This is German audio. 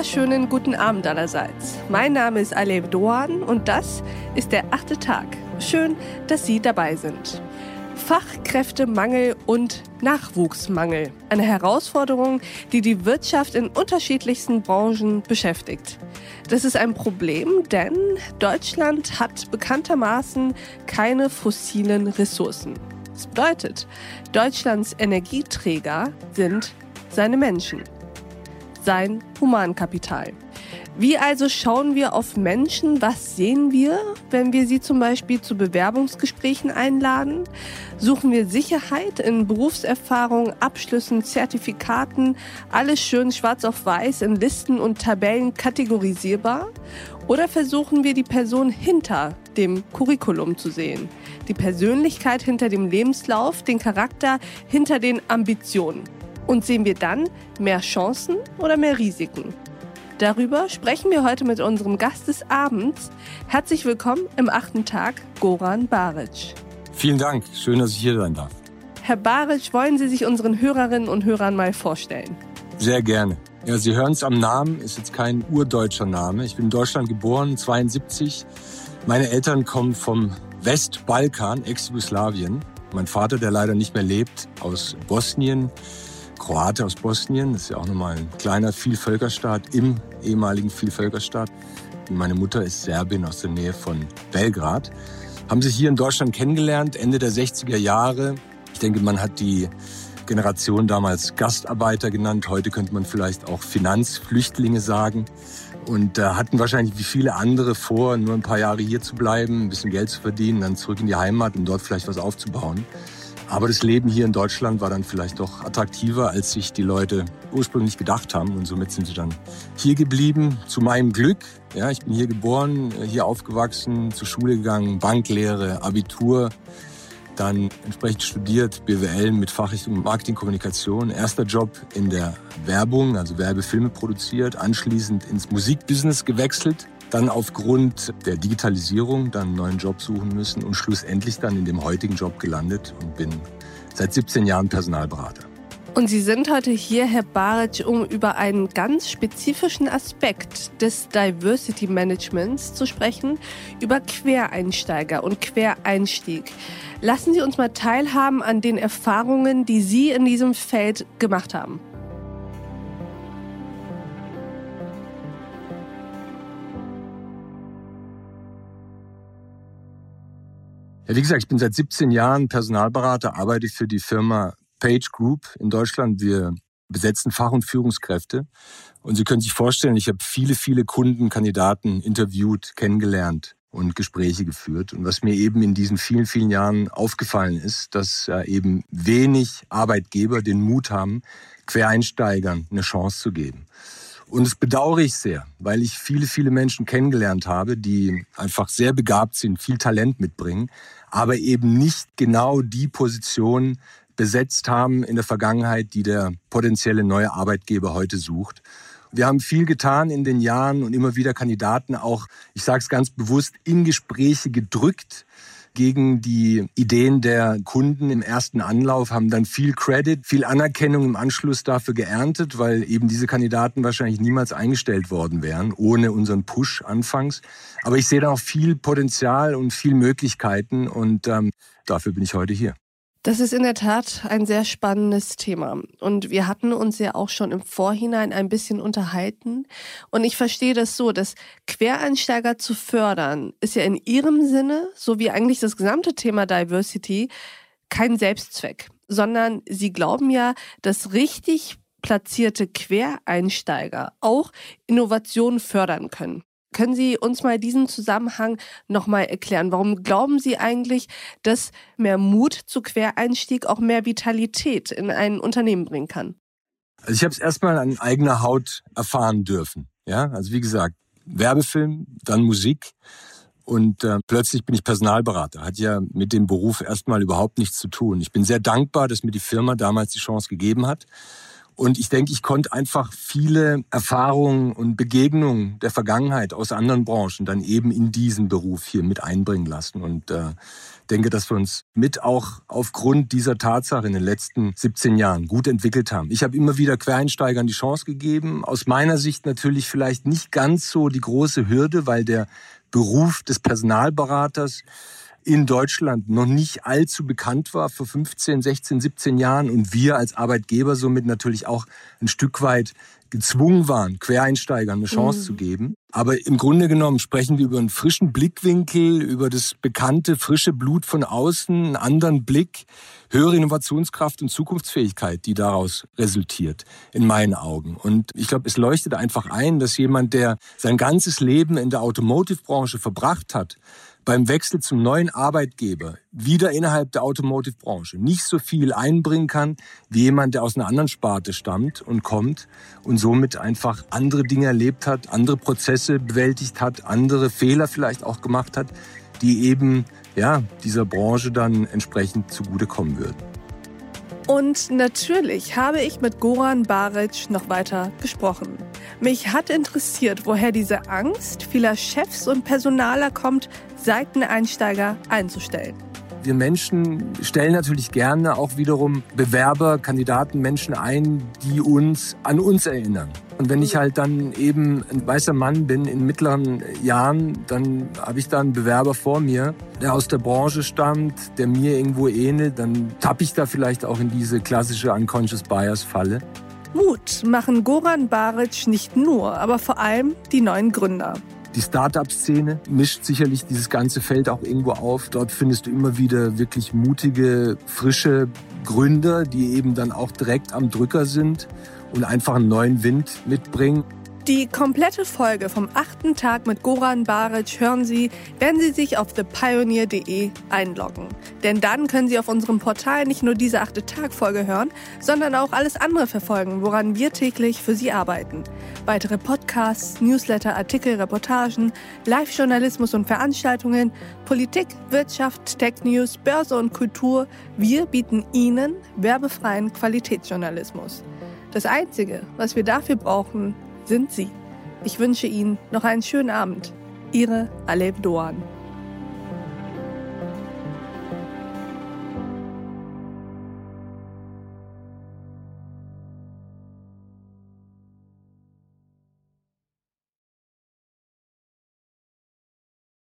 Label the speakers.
Speaker 1: wunderschönen guten Abend allerseits. Mein Name ist Alev Doan und das ist der achte Tag. Schön, dass Sie dabei sind. Fachkräftemangel und Nachwuchsmangel. Eine Herausforderung, die die Wirtschaft in unterschiedlichsten Branchen beschäftigt. Das ist ein Problem, denn Deutschland hat bekanntermaßen keine fossilen Ressourcen. Das bedeutet, Deutschlands Energieträger sind seine Menschen sein Humankapital. Wie also schauen wir auf Menschen? Was sehen wir, wenn wir sie zum Beispiel zu Bewerbungsgesprächen einladen? Suchen wir Sicherheit in Berufserfahrung, Abschlüssen, Zertifikaten, alles schön schwarz auf weiß in Listen und Tabellen kategorisierbar? Oder versuchen wir die Person hinter dem Curriculum zu sehen? Die Persönlichkeit hinter dem Lebenslauf, den Charakter hinter den Ambitionen? Und sehen wir dann mehr Chancen oder mehr Risiken? Darüber sprechen wir heute mit unserem Gast des Abends. Herzlich willkommen im achten Tag, Goran Baric.
Speaker 2: Vielen Dank, schön, dass ich hier sein darf.
Speaker 1: Herr Baric, wollen Sie sich unseren Hörerinnen und Hörern mal vorstellen?
Speaker 2: Sehr gerne. Ja, Sie hören es am Namen, ist jetzt kein urdeutscher Name. Ich bin in Deutschland geboren, 72. Meine Eltern kommen vom Westbalkan, Ex-Jugoslawien. Mein Vater, der leider nicht mehr lebt, aus Bosnien. Kroate aus Bosnien. Das ist ja auch nochmal ein kleiner Vielvölkerstaat im ehemaligen Vielvölkerstaat. Meine Mutter ist Serbin aus der Nähe von Belgrad. Haben sich hier in Deutschland kennengelernt, Ende der 60er Jahre. Ich denke, man hat die Generation damals Gastarbeiter genannt. Heute könnte man vielleicht auch Finanzflüchtlinge sagen. Und äh, hatten wahrscheinlich wie viele andere vor, nur ein paar Jahre hier zu bleiben, ein bisschen Geld zu verdienen, dann zurück in die Heimat und dort vielleicht was aufzubauen. Aber das Leben hier in Deutschland war dann vielleicht doch attraktiver, als sich die Leute ursprünglich gedacht haben. Und somit sind sie dann hier geblieben. Zu meinem Glück. Ja, ich bin hier geboren, hier aufgewachsen, zur Schule gegangen, Banklehre, Abitur. Dann entsprechend studiert, BWL mit Fachrichtung Marketingkommunikation. Erster Job in der Werbung, also Werbefilme produziert. Anschließend ins Musikbusiness gewechselt dann aufgrund der Digitalisierung dann einen neuen Job suchen müssen und schlussendlich dann in dem heutigen Job gelandet und bin seit 17 Jahren Personalberater.
Speaker 1: Und Sie sind heute hier, Herr Baric, um über einen ganz spezifischen Aspekt des Diversity Managements zu sprechen, über Quereinsteiger und Quereinstieg. Lassen Sie uns mal teilhaben an den Erfahrungen, die Sie in diesem Feld gemacht haben.
Speaker 2: Ja, wie gesagt, ich bin seit 17 Jahren Personalberater, arbeite für die Firma Page Group in Deutschland. Wir besetzen Fach- und Führungskräfte. Und Sie können sich vorstellen, ich habe viele, viele Kunden, Kandidaten interviewt, kennengelernt und Gespräche geführt. Und was mir eben in diesen vielen, vielen Jahren aufgefallen ist, dass eben wenig Arbeitgeber den Mut haben, Quereinsteigern eine Chance zu geben. Und das bedauere ich sehr, weil ich viele, viele Menschen kennengelernt habe, die einfach sehr begabt sind, viel Talent mitbringen, aber eben nicht genau die Position besetzt haben in der Vergangenheit, die der potenzielle neue Arbeitgeber heute sucht. Wir haben viel getan in den Jahren und immer wieder Kandidaten auch, ich sage es ganz bewusst, in Gespräche gedrückt, gegen die Ideen der Kunden im ersten Anlauf, haben dann viel Credit, viel Anerkennung im Anschluss dafür geerntet, weil eben diese Kandidaten wahrscheinlich niemals eingestellt worden wären, ohne unseren Push anfangs. Aber ich sehe da auch viel Potenzial und viel Möglichkeiten und ähm, dafür bin ich heute hier.
Speaker 1: Das ist in der Tat ein sehr spannendes Thema. Und wir hatten uns ja auch schon im Vorhinein ein bisschen unterhalten. Und ich verstehe das so, dass Quereinsteiger zu fördern, ist ja in Ihrem Sinne, so wie eigentlich das gesamte Thema Diversity, kein Selbstzweck, sondern Sie glauben ja, dass richtig platzierte Quereinsteiger auch Innovationen fördern können. Können Sie uns mal diesen Zusammenhang nochmal erklären? Warum glauben Sie eigentlich, dass mehr Mut zu Quereinstieg auch mehr Vitalität in ein Unternehmen bringen kann?
Speaker 2: Also ich habe es erstmal an eigener Haut erfahren dürfen. Ja, also wie gesagt, Werbefilm, dann Musik und äh, plötzlich bin ich Personalberater. Hat ja mit dem Beruf erstmal überhaupt nichts zu tun. Ich bin sehr dankbar, dass mir die Firma damals die Chance gegeben hat Und ich denke, ich konnte einfach viele Erfahrungen und Begegnungen der Vergangenheit aus anderen Branchen dann eben in diesen Beruf hier mit einbringen lassen. Und äh, denke, dass wir uns mit auch aufgrund dieser Tatsache in den letzten 17 Jahren gut entwickelt haben. Ich habe immer wieder Quereinsteigern die Chance gegeben. Aus meiner Sicht natürlich vielleicht nicht ganz so die große Hürde, weil der Beruf des Personalberaters in Deutschland noch nicht allzu bekannt war vor 15, 16, 17 Jahren und wir als Arbeitgeber somit natürlich auch ein Stück weit gezwungen waren, Quereinsteigern eine Chance mhm. zu geben. Aber im Grunde genommen sprechen wir über einen frischen Blickwinkel, über das bekannte frische Blut von außen, einen anderen Blick, höhere Innovationskraft und Zukunftsfähigkeit, die daraus resultiert, in meinen Augen. Und ich glaube, es leuchtet einfach ein, dass jemand, der sein ganzes Leben in der Automotive-Branche verbracht hat, beim Wechsel zum neuen Arbeitgeber wieder innerhalb der Automotive-Branche nicht so viel einbringen kann wie jemand, der aus einer anderen Sparte stammt und kommt und somit einfach andere Dinge erlebt hat, andere Prozesse bewältigt hat, andere Fehler vielleicht auch gemacht hat, die eben ja, dieser Branche dann entsprechend zugutekommen würden.
Speaker 1: Und natürlich habe ich mit Goran Baric noch weiter gesprochen. Mich hat interessiert, woher diese Angst vieler Chefs und Personaler kommt, Seiteneinsteiger einzustellen.
Speaker 2: Wir Menschen stellen natürlich gerne auch wiederum Bewerber, Kandidaten, Menschen ein, die uns an uns erinnern. Und wenn ich halt dann eben ein weißer Mann bin in mittleren Jahren, dann habe ich da einen Bewerber vor mir, der aus der Branche stammt, der mir irgendwo ähnelt, dann tappe ich da vielleicht auch in diese klassische Unconscious Bias Falle.
Speaker 1: Mut machen Goran Baric nicht nur, aber vor allem die neuen Gründer.
Speaker 2: Die Start-up-Szene mischt sicherlich dieses ganze Feld auch irgendwo auf. Dort findest du immer wieder wirklich mutige, frische Gründer, die eben dann auch direkt am Drücker sind und einfach einen neuen Wind mitbringen.
Speaker 1: Die komplette Folge vom achten Tag mit Goran Baric hören Sie, wenn Sie sich auf thepioneer.de einloggen. Denn dann können Sie auf unserem Portal nicht nur diese achte Tag Folge hören, sondern auch alles andere verfolgen, woran wir täglich für Sie arbeiten. Weitere Podcasts, Newsletter, Artikel, Reportagen, Live-Journalismus und Veranstaltungen, Politik, Wirtschaft, Tech News, Börse und Kultur. Wir bieten Ihnen werbefreien Qualitätsjournalismus. Das Einzige, was wir dafür brauchen, sind Sie. Ich wünsche Ihnen noch einen schönen Abend. Ihre Aleb Doan.